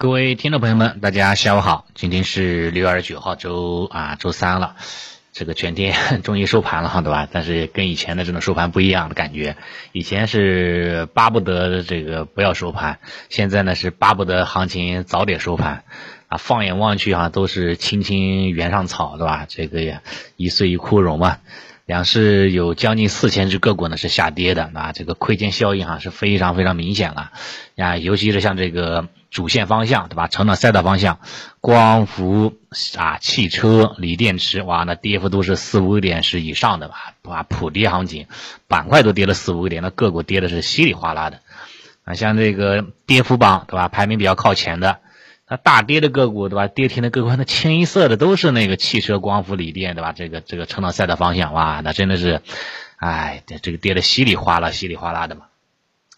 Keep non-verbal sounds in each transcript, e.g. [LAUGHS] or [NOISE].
各位听众朋友们，大家下午好，今天是六月二十九号，周啊周三了，这个全天 [LAUGHS] 终于收盘了，对吧？但是跟以前的这种收盘不一样的感觉，以前是巴不得这个不要收盘，现在呢是巴不得行情早点收盘，啊，放眼望去啊都是青青原上草，对吧？这个也一岁一枯荣嘛。两市有将近四千只个股呢是下跌的，啊，这个亏钱效应哈是非常非常明显了，呀，尤其是像这个主线方向，对吧？成长赛道方向，光伏啊、汽车、锂电池，哇，那跌幅都是四五个点是以上的吧？哇，普跌行情，板块都跌了四五个点，那个股跌的是稀里哗啦的，啊，像这个跌幅榜，对吧？排名比较靠前的。那大跌的个股对吧？跌停的个股，那清一色的都是那个汽车、光伏、锂电对吧？这个这个成长赛道方向，哇，那真的是，哎，这个跌的稀里哗啦、稀里哗啦的嘛。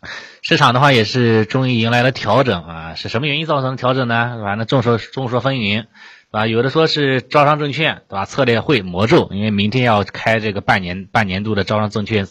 [LAUGHS] 市场的话也是终于迎来了调整啊，是什么原因造成的调整呢？反正众说众说纷纭，对吧？有的说是招商证券对吧？策略会魔咒，因为明天要开这个半年半年度的招商证券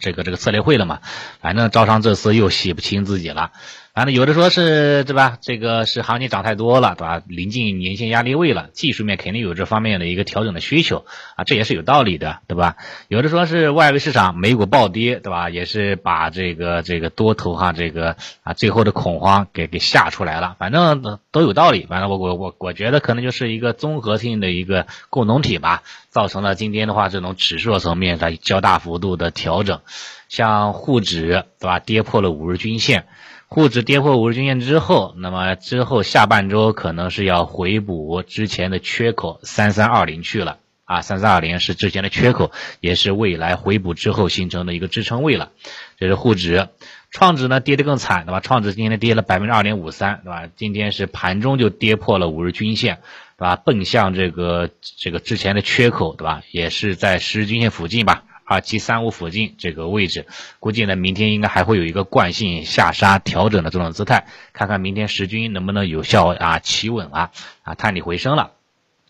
这个这个策略会了嘛，反正招商这次又洗不清自己了。反正有的说是对吧？这个是行情涨太多了，对吧？临近年线压力位了，技术面肯定有这方面的一个调整的需求啊，这也是有道理的，对吧？有的说是外围市场美股暴跌，对吧？也是把这个这个多头哈这个啊最后的恐慌给给吓出来了，反正都有道理。反正我我我我觉得可能就是一个综合性的一个共同体吧，造成了今天的话这种指数层面它较大幅度的调整，像沪指对吧？跌破了五日均线。沪指跌破五日均线之后，那么之后下半周可能是要回补之前的缺口三三二零去了啊，三三二零是之前的缺口，也是未来回补之后形成的一个支撑位了。这是沪指，创指呢跌得更惨，对吧？创指今天跌了百分之二点五三，对吧？今天是盘中就跌破了五日均线，对吧？奔向这个这个之前的缺口，对吧？也是在十日均线附近吧。啊七三五附近这个位置，估计呢明天应该还会有一个惯性下杀调整的这种姿态，看看明天时均能不能有效啊企稳啊啊探底回升了。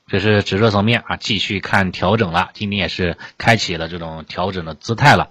这是指数层面啊，继续看调整了，今天也是开启了这种调整的姿态了。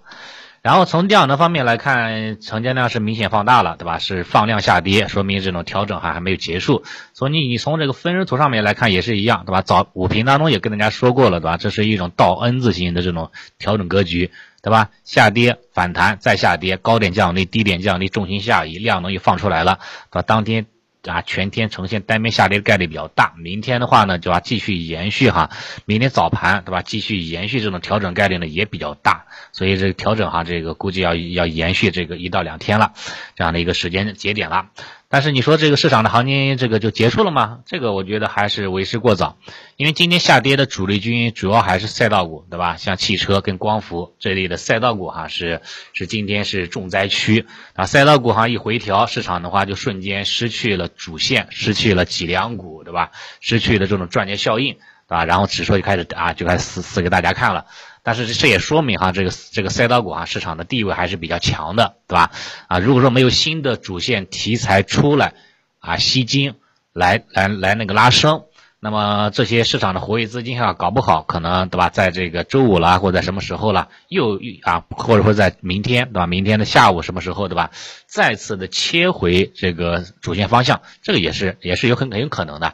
然后从量能方面来看，成交量是明显放大了，对吧？是放量下跌，说明这种调整还还没有结束。所以你你从这个分时图上面来看也是一样，对吧？早五评当中也跟大家说过了，对吧？这是一种倒 N 字形的这种调整格局，对吧？下跌反弹再下跌，高点降低，低点降低，重心下移，量能又放出来了，对吧？当天。啊，全天呈现单边下跌的概率比较大。明天的话呢，就要继续延续哈，明天早盘对吧？继续延续这种调整概率呢也比较大，所以这个调整哈，这个估计要要延续这个一到两天了，这样的一个时间节点了。但是你说这个市场的行情这个就结束了吗？这个我觉得还是为时过早，因为今天下跌的主力军主要还是赛道股，对吧？像汽车跟光伏这类的赛道股哈，是是今天是重灾区啊。赛道股哈一回调，市场的话就瞬间失去了主线，失去了脊梁骨，对吧？失去了这种赚钱效应，对吧？然后指数就开始啊，就开始死死给大家看了。但是这也说明哈，这个这个赛道股啊，市场的地位还是比较强的，对吧？啊，如果说没有新的主线题材出来啊，吸金来来来那个拉升，那么这些市场的活跃资金哈，搞不好可能对吧？在这个周五啦，或者在什么时候了，又啊，或者说在明天对吧？明天的下午什么时候对吧？再次的切回这个主线方向，这个也是也是有很很有可能的。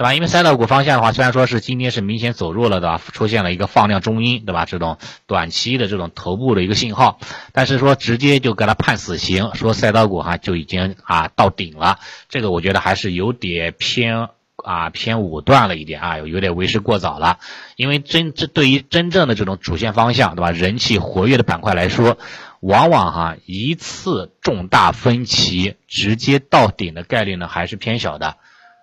对吧？因为赛道股方向的话，虽然说是今天是明显走弱了的，出现了一个放量中阴，对吧？这种短期的这种头部的一个信号，但是说直接就给他判死刑，说赛道股哈就已经啊到顶了，这个我觉得还是有点偏啊偏武断了一点啊，有点为时过早了。因为真这对于真正的这种主线方向，对吧？人气活跃的板块来说，往往哈一次重大分歧直接到顶的概率呢还是偏小的。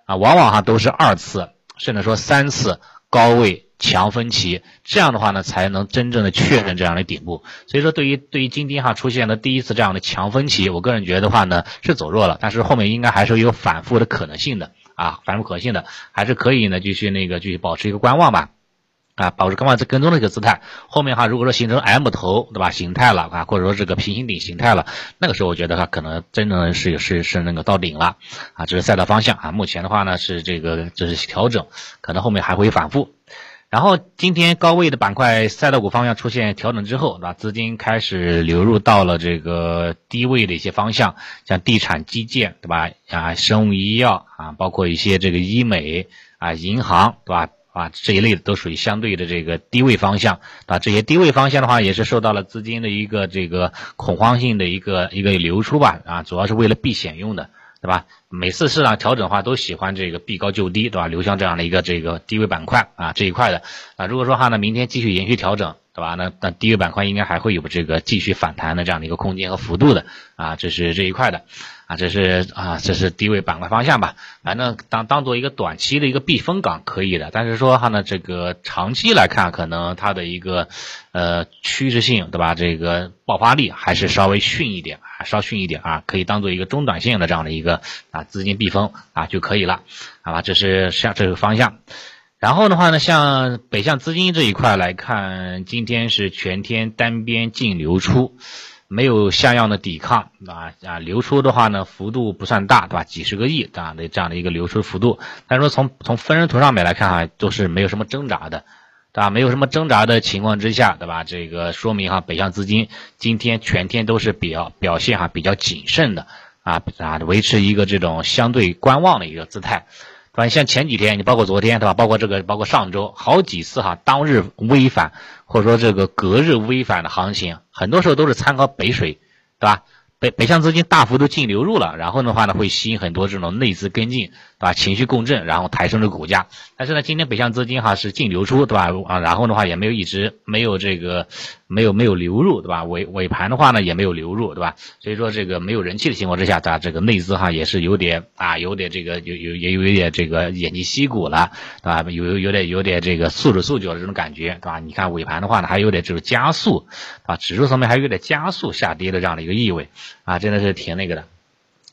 啊，往往哈都是二次，甚至说三次高位强分歧，这样的话呢，才能真正的确认这样的顶部。所以说，对于对于今天哈出现的第一次这样的强分歧，我个人觉得话呢，是走弱了，但是后面应该还是有反复的可能性的啊，反复可能性的，还是可以呢继续那个继续保持一个观望吧。啊，保持刚刚在跟踪的一个姿态，后面哈，如果说形成 M 头，对吧？形态了啊，或者说这个平行顶形态了，那个时候我觉得哈，可能真正是是是那个到顶了啊，这是赛道方向啊。目前的话呢，是这个就是调整，可能后面还会反复。然后今天高位的板块赛道股方向出现调整之后，对吧？资金开始流入到了这个低位的一些方向，像地产基建，对吧？啊，生物医药啊，包括一些这个医美啊，银行，对吧？啊，这一类的都属于相对的这个低位方向啊。这些低位方向的话，也是受到了资金的一个这个恐慌性的一个一个流出吧。啊，主要是为了避险用的。对吧？每次市场调整的话，都喜欢这个避高就低，对吧？流向这样的一个这个低位板块啊这一块的啊。如果说哈呢，明天继续延续调整，对吧？那那低位板块应该还会有这个继续反弹的这样的一个空间和幅度的啊。这是这一块的。啊，这是啊，这是低位板块方向吧？反正当当做一个短期的一个避风港可以的，但是说哈呢，这个长期来看，可能它的一个呃趋势性，对吧？这个爆发力还是稍微逊一点，啊，稍逊一点啊，可以当做一个中短线的这样的一个啊资金避风啊就可以了，好吧？这是像这个方向。然后的话呢，像北向资金这一块来看，今天是全天单边净流出。没有像样的抵抗啊啊，流出的话呢，幅度不算大，对吧？几十个亿这样的这样的一个流出幅度，但是说从从分时图上面来看哈，都是没有什么挣扎的，对吧？没有什么挣扎的情况之下，对吧？这个说明哈，北向资金今天全天都是比较表现哈比较谨慎的啊啊，维持一个这种相对观望的一个姿态。反像前几天，你包括昨天，对吧？包括这个，包括上周，好几次哈，当日微反或者说这个隔日微反的行情，很多时候都是参考北水，对吧？北北向资金大幅度净流入了，然后的话呢，会吸引很多这种内资跟进，对吧？情绪共振，然后抬升这个股价。但是呢，今天北向资金哈是净流出，对吧？啊，然后的话也没有一直没有这个没有没有流入，对吧？尾尾盘的话呢也没有流入，对吧？所以说这个没有人气的情况之下，咱这个内资哈也是有点啊，有点这个有有也有一点这个偃旗息鼓了，对吧？有有有点有点这个束手束脚的这种感觉，对吧？你看尾盘的话呢，还有点就是加速，啊，指数层面还有点加速下跌的这样的一个意味。啊，真的是挺那个的，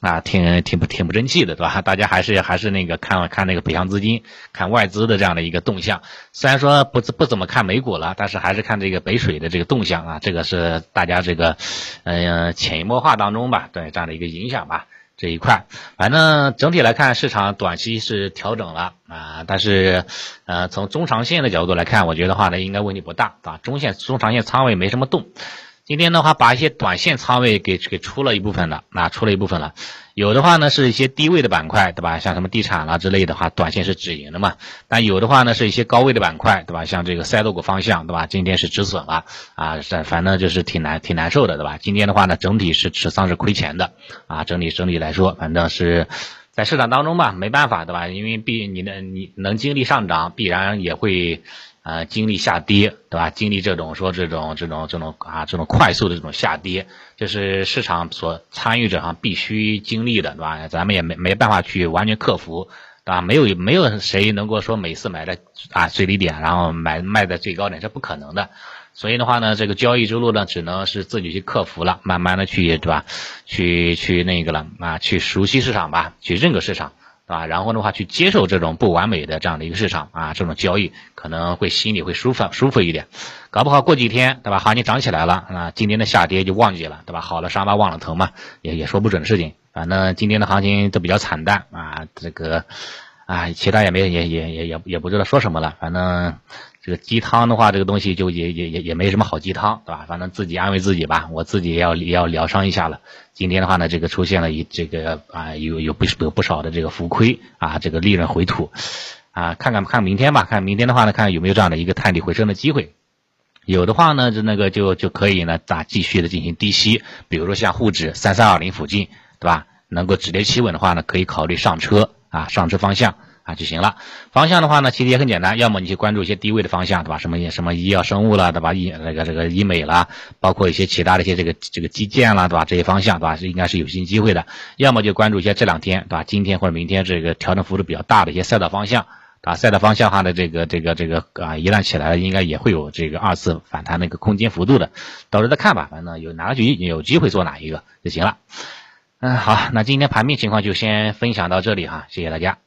啊，挺挺不挺不争气的，对吧？大家还是还是那个看看那个北向资金，看外资的这样的一个动向。虽然说不不怎么看美股了，但是还是看这个北水的这个动向啊，这个是大家这个嗯潜移默化当中吧，对这样的一个影响吧。这一块，反正整体来看，市场短期是调整了啊，但是呃从中长线的角度来看，我觉得话呢应该问题不大啊，中线中长线仓位没什么动。今天的话，把一些短线仓位给给出了一部分了，那出了一部分了。有的话呢，是一些低位的板块，对吧？像什么地产啦之类的话，短线是止盈的嘛。但有的话呢，是一些高位的板块，对吧？像这个赛道股方向，对吧？今天是止损了啊，反反正就是挺难挺难受的，对吧？今天的话呢，整体是持仓是亏钱的啊。整体整体来说，反正是在市场当中吧，没办法，对吧？因为必你的你能经历上涨，必然也会。呃，经历下跌，对吧？经历这种说这种这种这种啊，这种快速的这种下跌，这是市场所参与者哈必须经历的，对吧？咱们也没没办法去完全克服，对吧？没有没有谁能够说每次买在啊最低点，然后买卖在最高点，这不可能的。所以的话呢，这个交易之路呢，只能是自己去克服了，慢慢的去，对吧？去去那个了啊，去熟悉市场吧，去认可市场。对吧，然后的话去接受这种不完美的这样的一个市场啊，这种交易可能会心里会舒服舒服一点，搞不好过几天对吧，行情涨起来了啊，今天的下跌就忘记了对吧？好了伤疤忘了疼嘛，也也说不准的事情。反正今天的行情都比较惨淡啊，这个啊，其他也没也也也也也不知道说什么了，反正。这个鸡汤的话，这个东西就也也也也没什么好鸡汤，对吧？反正自己安慰自己吧，我自己也要也要疗伤一下了。今天的话呢，这个出现了一这个啊，有有不有不少的这个浮亏啊，这个利润回吐啊，看看看明天吧，看明天的话呢，看有没有这样的一个探底回升的机会。有的话呢，就那个就就可以呢，咋继续的进行低吸，比如说像沪指三三二零附近，对吧？能够止跌企稳的话呢，可以考虑上车啊，上车方向。啊就行了。方向的话呢，其实也很简单，要么你去关注一些低位的方向，对吧？什么什么医药生物了，对吧？医那个这个医美啦，包括一些其他的一些这个这个基建啦，对吧？这些方向，对吧？是应该是有新机会的。要么就关注一些这两天，对吧？今天或者明天这个调整幅度比较大的一些赛道方向，啊，赛道方向哈的这个这个这个啊，一旦起来了，应该也会有这个二次反弹的一个空间幅度的，到时候再看吧。反正有哪个局有机会做哪一个就行了。嗯，好，那今天盘面情况就先分享到这里哈，谢谢大家。